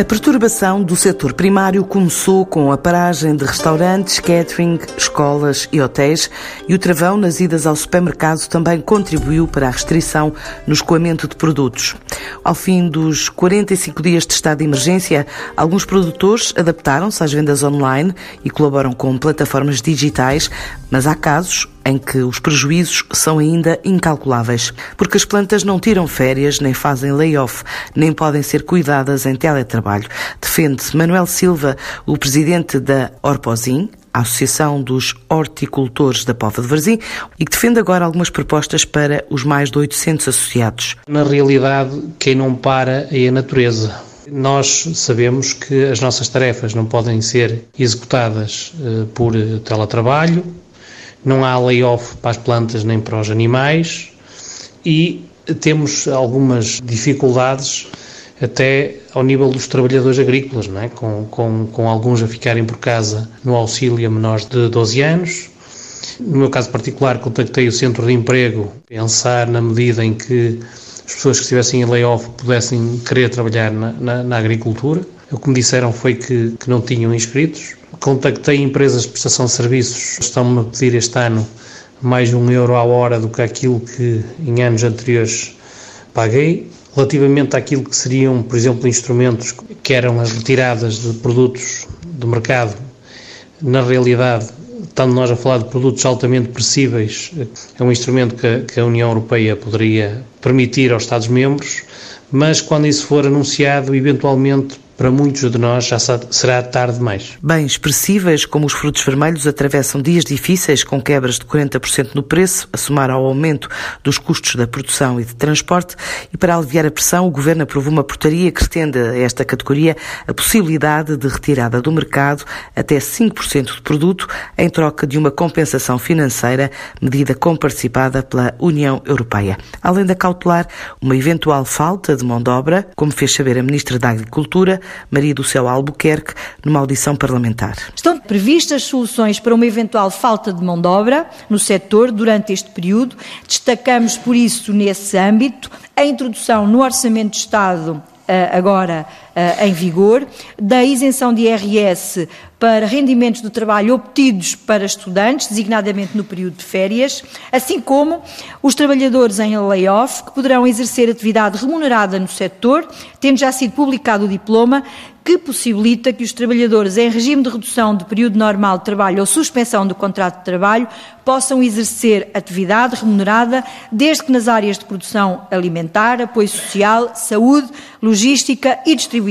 A perturbação do setor primário começou com a paragem de restaurantes, catering, escolas e hotéis e o travão nas idas ao supermercado também contribuiu para a restrição no escoamento de produtos. Ao fim dos 45 dias de estado de emergência, alguns produtores adaptaram-se às vendas online e colaboram com plataformas digitais, mas há casos em que os prejuízos são ainda incalculáveis, porque as plantas não tiram férias, nem fazem layoff, nem podem ser cuidadas em teletrabalho. Defende Manuel Silva, o presidente da Orposim, a Associação dos Horticultores da Pova de Varzim, e que defende agora algumas propostas para os mais de 800 associados. Na realidade, quem não para é a natureza. Nós sabemos que as nossas tarefas não podem ser executadas uh, por teletrabalho, não há layoff para as plantas nem para os animais e temos algumas dificuldades até ao nível dos trabalhadores agrícolas, não é? com, com, com alguns a ficarem por casa no auxílio a menores de 12 anos. No meu caso particular, contactei o centro de emprego, pensar na medida em que as pessoas que estivessem em layoff pudessem querer trabalhar na, na, na agricultura. O que me disseram foi que, que não tinham inscritos. Contactei empresas de prestação de serviços, estão-me a pedir este ano mais um euro à hora do que aquilo que em anos anteriores paguei. Relativamente àquilo que seriam, por exemplo, instrumentos que eram as retiradas de produtos do mercado, na realidade, estando nós a falar de produtos altamente perecíveis, é um instrumento que, que a União Europeia poderia permitir aos Estados-membros, mas quando isso for anunciado, eventualmente para muitos de nós já será tarde demais. Bens expressíveis, como os frutos vermelhos, atravessam dias difíceis com quebras de 40% no preço, a somar ao aumento dos custos da produção e de transporte. E para aliviar a pressão, o Governo aprovou uma portaria que estende a esta categoria a possibilidade de retirada do mercado até 5% do produto em troca de uma compensação financeira, medida comparticipada pela União Europeia. Além da cautelar uma eventual falta de mão de obra, como fez saber a Ministra da Agricultura, Maria do Céu Albuquerque, numa audição parlamentar. Estão previstas soluções para uma eventual falta de mão de obra no setor durante este período. Destacamos, por isso, nesse âmbito, a introdução no Orçamento de Estado eh, agora em vigor, da isenção de IRS para rendimentos do trabalho obtidos para estudantes, designadamente no período de férias, assim como os trabalhadores em layoff, que poderão exercer atividade remunerada no setor, tendo já sido publicado o diploma que possibilita que os trabalhadores em regime de redução de período normal de trabalho ou suspensão do contrato de trabalho possam exercer atividade remunerada, desde que nas áreas de produção alimentar, apoio social, saúde, logística e distribuição.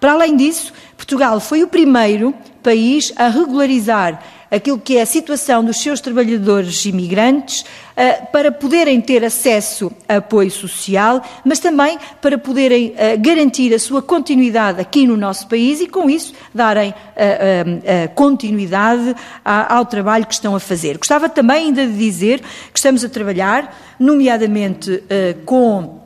Para além disso, Portugal foi o primeiro país a regularizar aquilo que é a situação dos seus trabalhadores imigrantes, eh, para poderem ter acesso a apoio social, mas também para poderem eh, garantir a sua continuidade aqui no nosso país e, com isso, darem eh, continuidade ao trabalho que estão a fazer. Gostava também ainda de dizer que estamos a trabalhar, nomeadamente com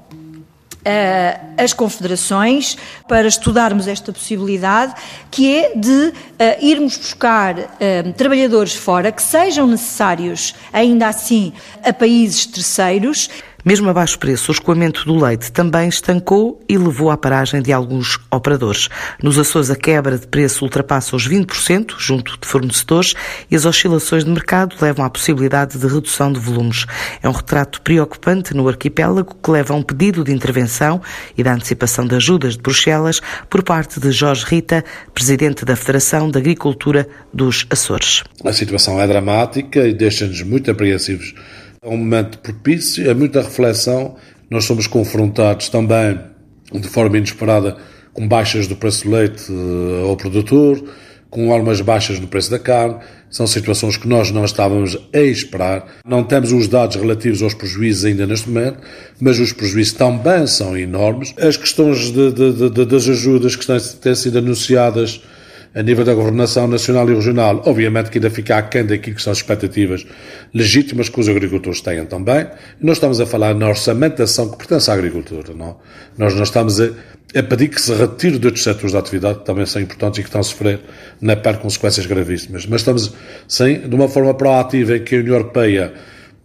as confederações para estudarmos esta possibilidade, que é de uh, irmos buscar uh, trabalhadores fora que sejam necessários, ainda assim, a países terceiros mesmo a baixo preço, o escoamento do leite também estancou e levou à paragem de alguns operadores. Nos Açores, a quebra de preço ultrapassa os 20% junto de fornecedores e as oscilações de mercado levam à possibilidade de redução de volumes. É um retrato preocupante no arquipélago que leva a um pedido de intervenção e da antecipação de ajudas de Bruxelas por parte de Jorge Rita, presidente da Federação de Agricultura dos Açores. A situação é dramática e deixa-nos muito apreensivos é um momento propício, é muita reflexão. Nós somos confrontados também, de forma inesperada, com baixas do preço do leite eh, ao produtor, com algumas baixas no preço da carne. São situações que nós não estávamos a esperar. Não temos os dados relativos aos prejuízos ainda neste momento, mas os prejuízos também são enormes. As questões de, de, de, das ajudas que têm sido anunciadas a nível da governação nacional e regional, obviamente que ainda fica aquém daquilo que são as expectativas legítimas que os agricultores têm também. Nós estamos a falar na orçamentação que pertence à agricultura, não? Nós não estamos a, a pedir que se retire de outros setores da atividade que também são importantes e que estão a sofrer na PER consequências gravíssimas. Mas estamos, sim, de uma forma proativa em que a União Europeia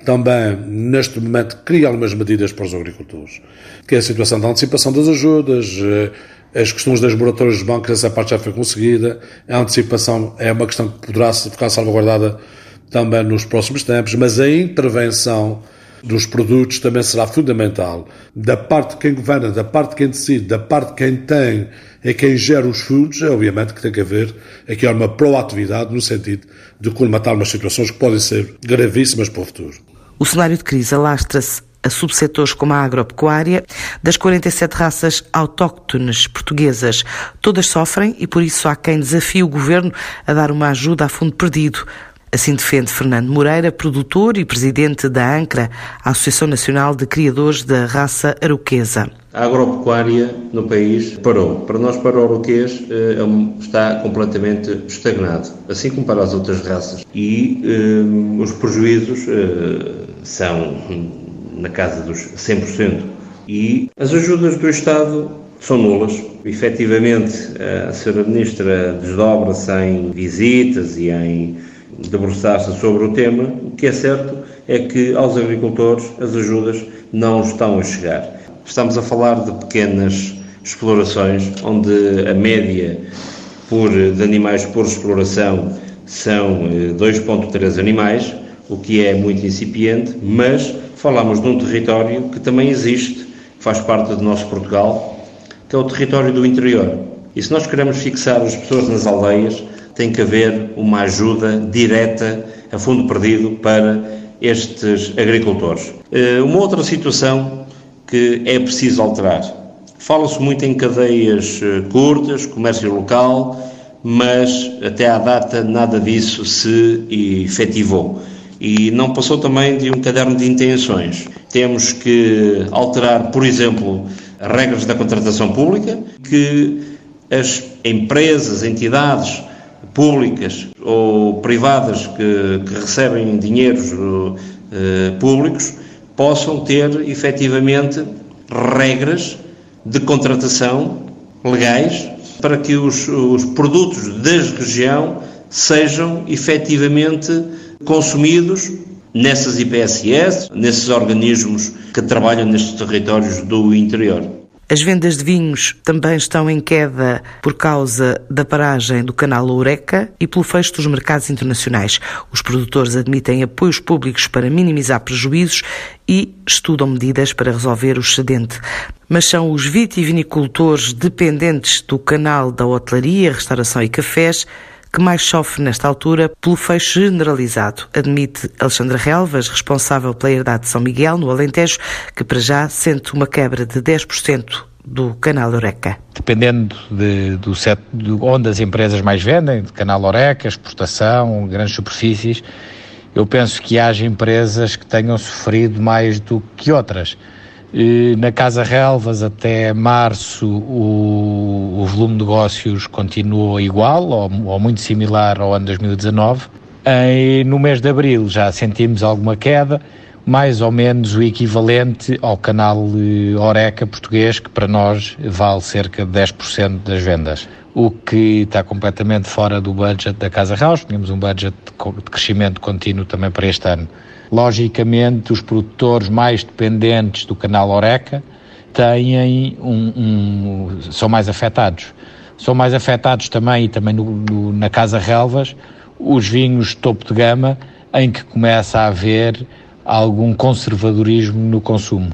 também, neste momento, cria algumas medidas para os agricultores, que é a situação da antecipação das ajudas, eh, as questões das moratórias dos bancos, essa parte já foi conseguida, a antecipação é uma questão que poderá ficar salvaguardada também nos próximos tempos, mas a intervenção dos produtos também será fundamental. Da parte de quem governa, da parte de quem decide, da parte de quem tem e quem gera os fundos, é obviamente que tem que haver aqui uma proatividade no sentido de colmatar umas situações que podem ser gravíssimas para o futuro. O cenário de crise alastra-se a subsetores como a agropecuária, das 47 raças autóctones portuguesas. Todas sofrem e por isso há quem desafie o governo a dar uma ajuda a fundo perdido. Assim defende Fernando Moreira, produtor e presidente da ANCRA, a Associação Nacional de Criadores da Raça Aroquesa. A agropecuária no país parou. Para nós, para o aroquês, eh, é está completamente estagnado, assim como para as outras raças. E eh, os prejuízos eh, são na casa dos 100%. E as ajudas do Estado são nulas. Efetivamente, a Sra. Ministra desdobra-se em visitas e em debruçar-se sobre o tema, o que é certo é que aos agricultores as ajudas não estão a chegar. Estamos a falar de pequenas explorações, onde a média por, de animais por exploração são 2,3 eh, animais, o que é muito incipiente, mas falamos de um território que também existe, que faz parte do nosso Portugal, que é o território do interior. E se nós queremos fixar as pessoas nas aldeias, tem que haver uma ajuda direta a fundo perdido para estes agricultores. Eh, uma outra situação que é preciso alterar. Fala-se muito em cadeias eh, curtas, comércio local, mas até à data nada disso se efetivou. E não passou também de um caderno de intenções. Temos que alterar, por exemplo, as regras da contratação pública, que as empresas, entidades públicas ou privadas que, que recebem dinheiros uh, públicos possam ter efetivamente regras de contratação legais para que os, os produtos da região sejam efetivamente consumidos nessas IPSS, nesses organismos que trabalham nestes territórios do interior. As vendas de vinhos também estão em queda por causa da paragem do canal Oureca e pelo fecho dos mercados internacionais. Os produtores admitem apoios públicos para minimizar prejuízos e estudam medidas para resolver o excedente. Mas são os vitivinicultores dependentes do canal da hotelaria, restauração e cafés que mais sofre nesta altura pelo fecho generalizado, admite Alexandra Relvas, responsável pela herdade de São Miguel, no Alentejo, que para já sente uma quebra de 10% do canal Oreca. Dependendo de, do set, de onde as empresas mais vendem, de canal Oreca, exportação, grandes superfícies, eu penso que haja empresas que tenham sofrido mais do que outras. Na Casa Relvas, até março, o, o volume de negócios continuou igual ou, ou, muito similar ao ano 2019. E no mês de abril já sentimos alguma queda, mais ou menos o equivalente ao canal Oreca português, que para nós vale cerca de 10% das vendas. O que está completamente fora do budget da Casa Real. Tínhamos um budget de crescimento contínuo também para este ano. Logicamente, os produtores mais dependentes do canal Oreca têm um, um, são mais afetados. São mais afetados também, e também no, no, na Casa Relvas, os vinhos topo de gama, em que começa a haver algum conservadorismo no consumo.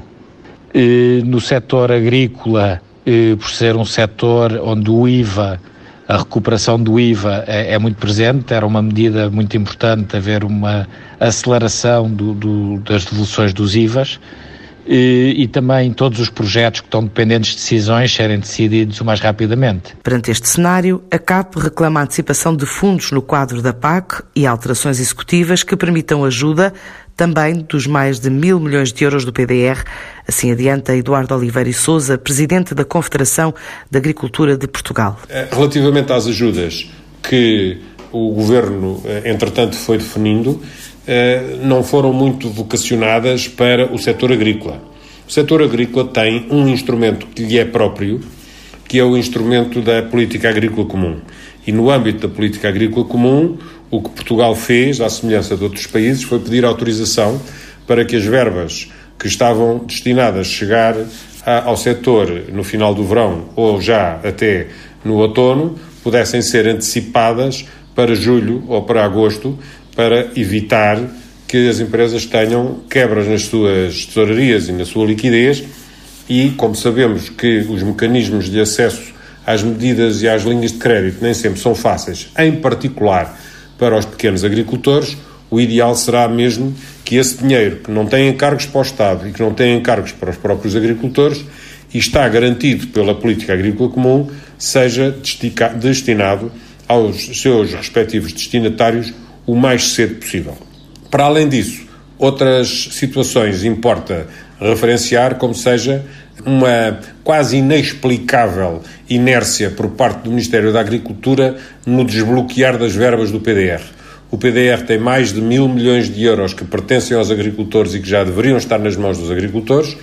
E, no setor agrícola, e, por ser um setor onde o IVA a recuperação do IVA é, é, muito presente, era uma medida muito importante haver uma aceleração do, do, das devoluções dos IVAs e, e, também todos os projetos que estão dependentes de decisões serem decididos o mais rapidamente. Perante este cenário, a CAP reclama a antecipação de fundos no quadro da PAC e alterações executivas que permitam ajuda também dos mais de mil milhões de euros do PDR. Assim adianta Eduardo Oliveira e Souza, presidente da Confederação de Agricultura de Portugal. Eh, relativamente às ajudas que o governo, eh, entretanto, foi definindo, eh, não foram muito vocacionadas para o setor agrícola. O setor agrícola tem um instrumento que lhe é próprio, que é o instrumento da política agrícola comum. E no âmbito da política agrícola comum, o que Portugal fez, à semelhança de outros países, foi pedir autorização para que as verbas que estavam destinadas a chegar ao setor no final do verão ou já até no outono pudessem ser antecipadas para julho ou para agosto para evitar que as empresas tenham quebras nas suas tesourarias e na sua liquidez. E, como sabemos que os mecanismos de acesso às medidas e às linhas de crédito nem sempre são fáceis, em particular para os pequenos agricultores, o ideal será mesmo que esse dinheiro que não tem encargos para o Estado e que não tem encargos para os próprios agricultores e está garantido pela política agrícola comum seja destinado aos seus respectivos destinatários o mais cedo possível. Para além disso, outras situações importa referenciar, como seja uma quase inexplicável inércia por parte do Ministério da Agricultura no desbloquear das verbas do PDR. O PDR tem mais de mil milhões de euros que pertencem aos agricultores e que já deveriam estar nas mãos dos agricultores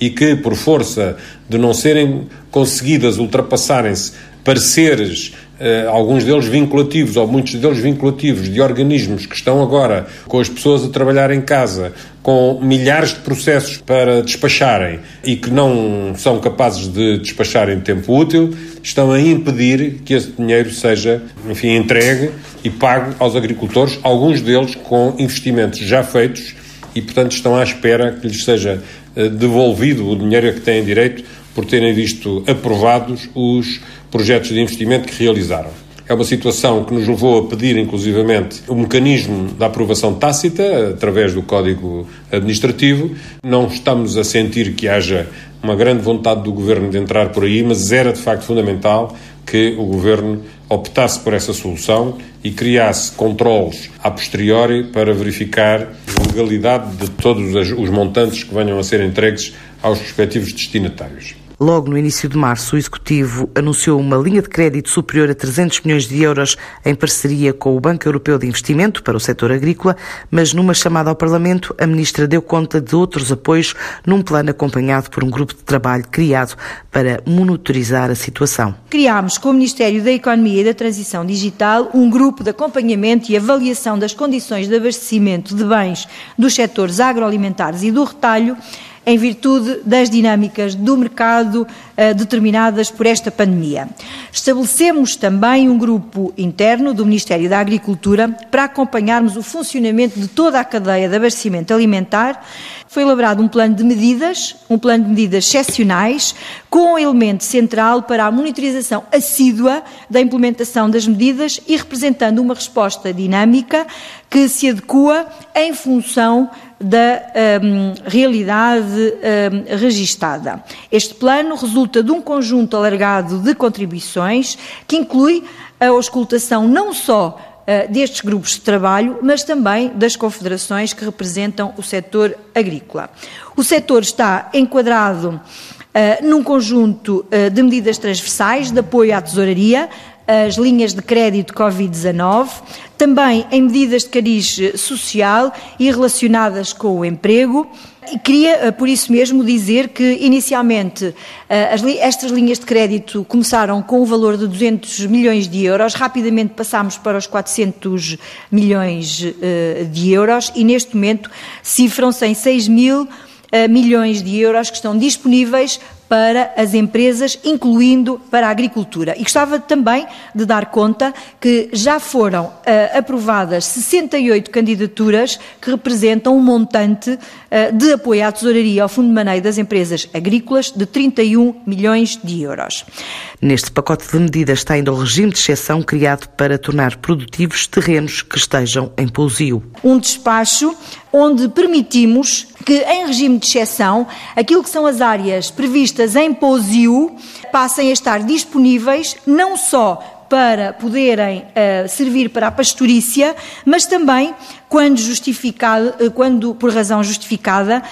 e que, por força de não serem conseguidas ultrapassarem-se pareceres Uh, alguns deles vinculativos, ou muitos deles vinculativos, de organismos que estão agora com as pessoas a trabalhar em casa, com milhares de processos para despacharem e que não são capazes de despachar em tempo útil, estão a impedir que esse dinheiro seja, enfim, entregue e pago aos agricultores, alguns deles com investimentos já feitos e, portanto, estão à espera que lhes seja uh, devolvido o dinheiro a que têm direito por terem visto aprovados os projetos de investimento que realizaram. É uma situação que nos levou a pedir, inclusivamente, o mecanismo da aprovação tácita, através do Código Administrativo. Não estamos a sentir que haja uma grande vontade do Governo de entrar por aí, mas era de facto fundamental que o Governo optasse por essa solução e criasse controles a posteriori para verificar a legalidade de todos os montantes que venham a ser entregues aos respectivos destinatários. Logo no início de março, o Executivo anunciou uma linha de crédito superior a 300 milhões de euros em parceria com o Banco Europeu de Investimento para o setor agrícola, mas numa chamada ao Parlamento, a Ministra deu conta de outros apoios num plano acompanhado por um grupo de trabalho criado para monitorizar a situação. Criámos com o Ministério da Economia e da Transição Digital um grupo de acompanhamento e avaliação das condições de abastecimento de bens dos setores agroalimentares e do retalho em virtude das dinâmicas do mercado uh, determinadas por esta pandemia. Estabelecemos também um grupo interno do Ministério da Agricultura para acompanharmos o funcionamento de toda a cadeia de abastecimento alimentar. Foi elaborado um plano de medidas, um plano de medidas excepcionais, com um elemento central para a monitorização assídua da implementação das medidas e representando uma resposta dinâmica que se adequa em função da um, realidade um, registada. Este plano resulta de um conjunto alargado de contribuições que inclui a auscultação não só destes grupos de trabalho, mas também das confederações que representam o setor agrícola. O setor está enquadrado Uh, num conjunto uh, de medidas transversais de apoio à tesouraria, as linhas de crédito Covid-19, também em medidas de cariz social e relacionadas com o emprego. Queria, eh, por isso mesmo, dizer que, inicialmente, eh, estas linhas de crédito começaram com o valor de 200 milhões de euros, rapidamente passámos para os 400 milhões eh, de euros e, neste momento, cifram-se em 6 mil milhões de euros que estão disponíveis para as empresas, incluindo para a agricultura. E gostava também de dar conta que já foram uh, aprovadas 68 candidaturas que representam um montante uh, de apoio à tesouraria ao Fundo de Maneio das Empresas Agrícolas de 31 milhões de euros. Neste pacote de medidas está ainda o regime de exceção criado para tornar produtivos terrenos que estejam em pousio. Um despacho onde permitimos que, em regime de exceção, aquilo que são as áreas previstas em POSIU passem a estar disponíveis não só para poderem uh, servir para a pastorícia, mas também quando justificado, eh, quando por razão justificada,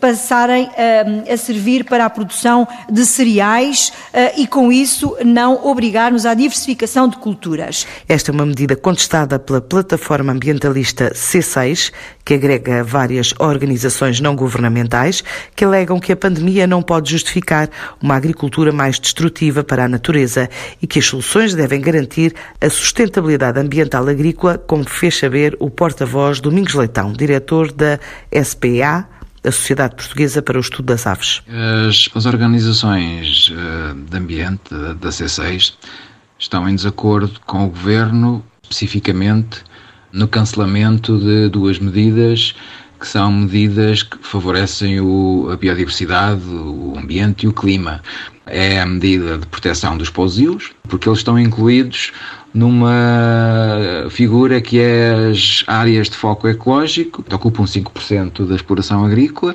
passarem uh, a servir para a produção de cereais uh, e, com isso, não obrigar-nos à diversificação de culturas. Esta é uma medida contestada pela plataforma ambientalista C6, que agrega várias organizações não governamentais que alegam que a pandemia não pode justificar uma agricultura mais destrutiva para a natureza e que as soluções devem garantir a sustentabilidade ambiental agrícola, como fez saber o porta porta-voz Domingos Leitão, diretor da SPA, da Sociedade Portuguesa para o Estudo das Aves. As, as organizações uh, de ambiente da, da C6 estão em desacordo com o Governo, especificamente no cancelamento de duas medidas que são medidas que favorecem o, a biodiversidade, o ambiente e o clima. É a medida de proteção dos pousios, porque eles estão incluídos numa figura que é as áreas de foco ecológico, que ocupam 5% da exploração agrícola,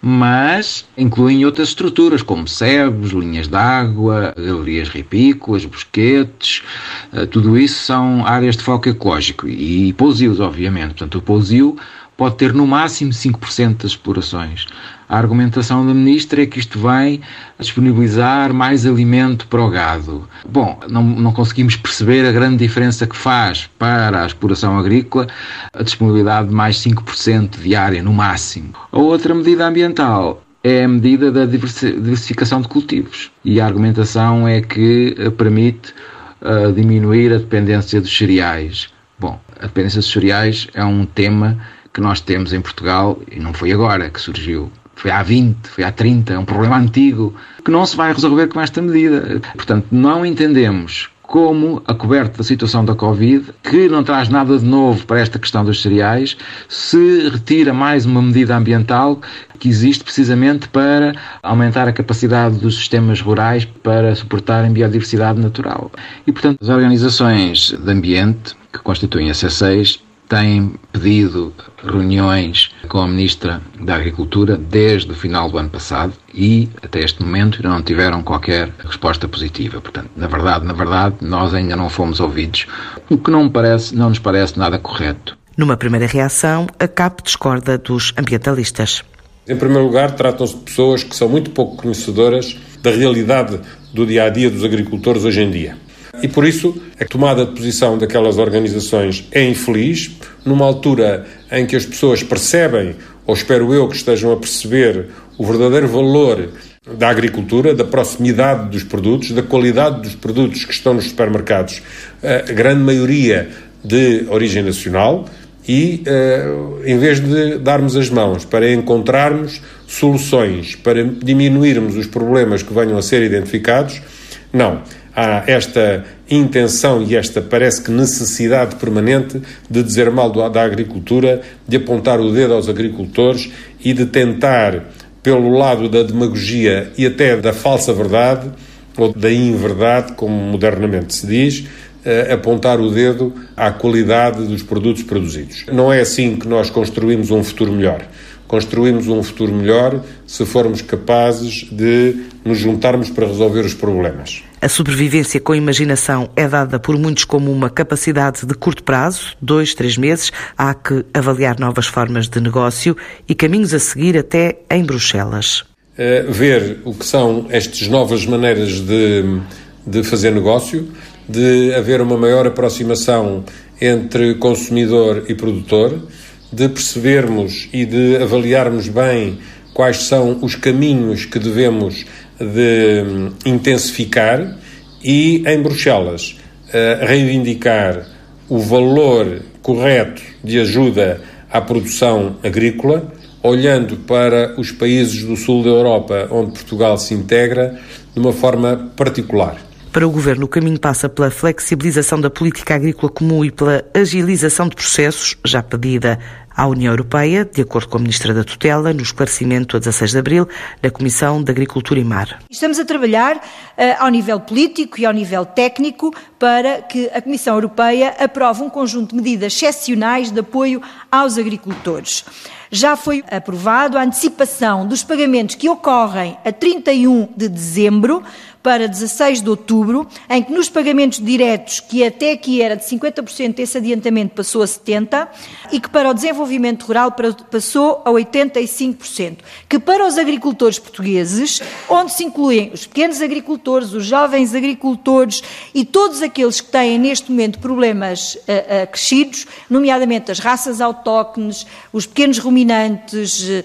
mas incluem outras estruturas, como sebes, linhas de água, galerias ripícolas, bosquetes, eh, tudo isso são áreas de foco ecológico e pousios, obviamente. Portanto, o pousio pode ter no máximo 5% das explorações. A argumentação da ministra é que isto vai disponibilizar mais alimento para o gado. Bom, não, não conseguimos perceber a grande diferença que faz para a exploração agrícola a disponibilidade de mais 5% diária, no máximo. A outra medida ambiental é a medida da diversificação de cultivos. E a argumentação é que permite uh, diminuir a dependência dos cereais. Bom, a dependência dos cereais é um tema que nós temos em Portugal, e não foi agora que surgiu, foi há 20, foi há 30, é um problema antigo que não se vai resolver com esta medida. Portanto, não entendemos como a coberta da situação da Covid, que não traz nada de novo para esta questão dos cereais, se retira mais uma medida ambiental que existe precisamente para aumentar a capacidade dos sistemas rurais para suportarem biodiversidade natural. E, portanto, as organizações de ambiente que constituem a C6 têm pedido reuniões com a Ministra da Agricultura desde o final do ano passado e até este momento não tiveram qualquer resposta positiva. Portanto, na verdade, na verdade, nós ainda não fomos ouvidos, o que não, parece, não nos parece nada correto. Numa primeira reação, a CAP discorda dos ambientalistas. Em primeiro lugar, tratam-se de pessoas que são muito pouco conhecedoras da realidade do dia a dia dos agricultores hoje em dia. E por isso a tomada de posição daquelas organizações é infeliz, numa altura em que as pessoas percebem, ou espero eu que estejam a perceber, o verdadeiro valor da agricultura, da proximidade dos produtos, da qualidade dos produtos que estão nos supermercados, a grande maioria de origem nacional, e uh, em vez de darmos as mãos para encontrarmos soluções, para diminuirmos os problemas que venham a ser identificados, não há esta intenção e esta parece que necessidade permanente de dizer mal da agricultura, de apontar o dedo aos agricultores e de tentar, pelo lado da demagogia e até da falsa verdade, ou da inverdade, como modernamente se diz, eh, apontar o dedo à qualidade dos produtos produzidos. Não é assim que nós construímos um futuro melhor construímos um futuro melhor se formos capazes de nos juntarmos para resolver os problemas. A sobrevivência com imaginação é dada por muitos como uma capacidade de curto prazo, dois, três meses. Há que avaliar novas formas de negócio e caminhos a seguir até em Bruxelas. Uh, ver o que são estas novas maneiras de, de fazer negócio, de haver uma maior aproximação entre consumidor e produtor de percebermos e de avaliarmos bem quais são os caminhos que devemos de hum, intensificar e em Bruxelas reivindicar o valor correto de ajuda à produção agrícola, olhando para os países do sul da Europa onde Portugal se integra de uma forma particular. Para o Governo, o caminho passa pela flexibilização da política agrícola comum e pela agilização de processos, já pedida à União Europeia, de acordo com a Ministra da Tutela, no esclarecimento a 16 de abril da Comissão de Agricultura e Mar. Estamos a trabalhar uh, ao nível político e ao nível técnico para que a Comissão Europeia aprove um conjunto de medidas excepcionais de apoio aos agricultores já foi aprovado a antecipação dos pagamentos que ocorrem a 31 de dezembro para 16 de outubro, em que nos pagamentos diretos, que até aqui era de 50%, esse adiantamento passou a 70%, e que para o desenvolvimento rural passou a 85%. Que para os agricultores portugueses, onde se incluem os pequenos agricultores, os jovens agricultores e todos aqueles que têm neste momento problemas uh, uh, crescidos, nomeadamente as raças autóctones, os pequenos ruminantes, uh,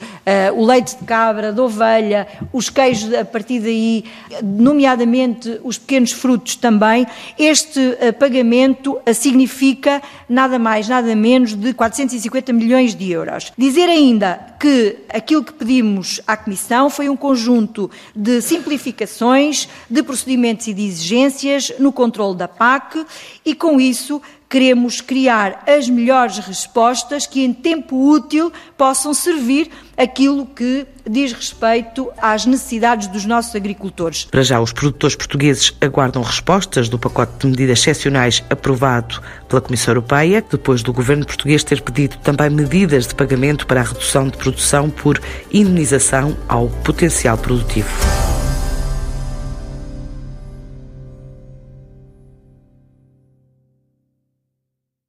o leite de cabra, de ovelha, os queijos a partir daí, nomeadamente nomeadamente os pequenos frutos também, este uh, pagamento uh, significa nada mais, nada menos de 450 milhões de euros. Dizer ainda que aquilo que pedimos à Comissão foi um conjunto de simplificações, de procedimentos e de exigências no controle da PAC e, com isso, Queremos criar as melhores respostas que, em tempo útil, possam servir aquilo que diz respeito às necessidades dos nossos agricultores. Para já, os produtores portugueses aguardam respostas do pacote de medidas excepcionais aprovado pela Comissão Europeia, depois do governo português ter pedido também medidas de pagamento para a redução de produção por indenização ao potencial produtivo.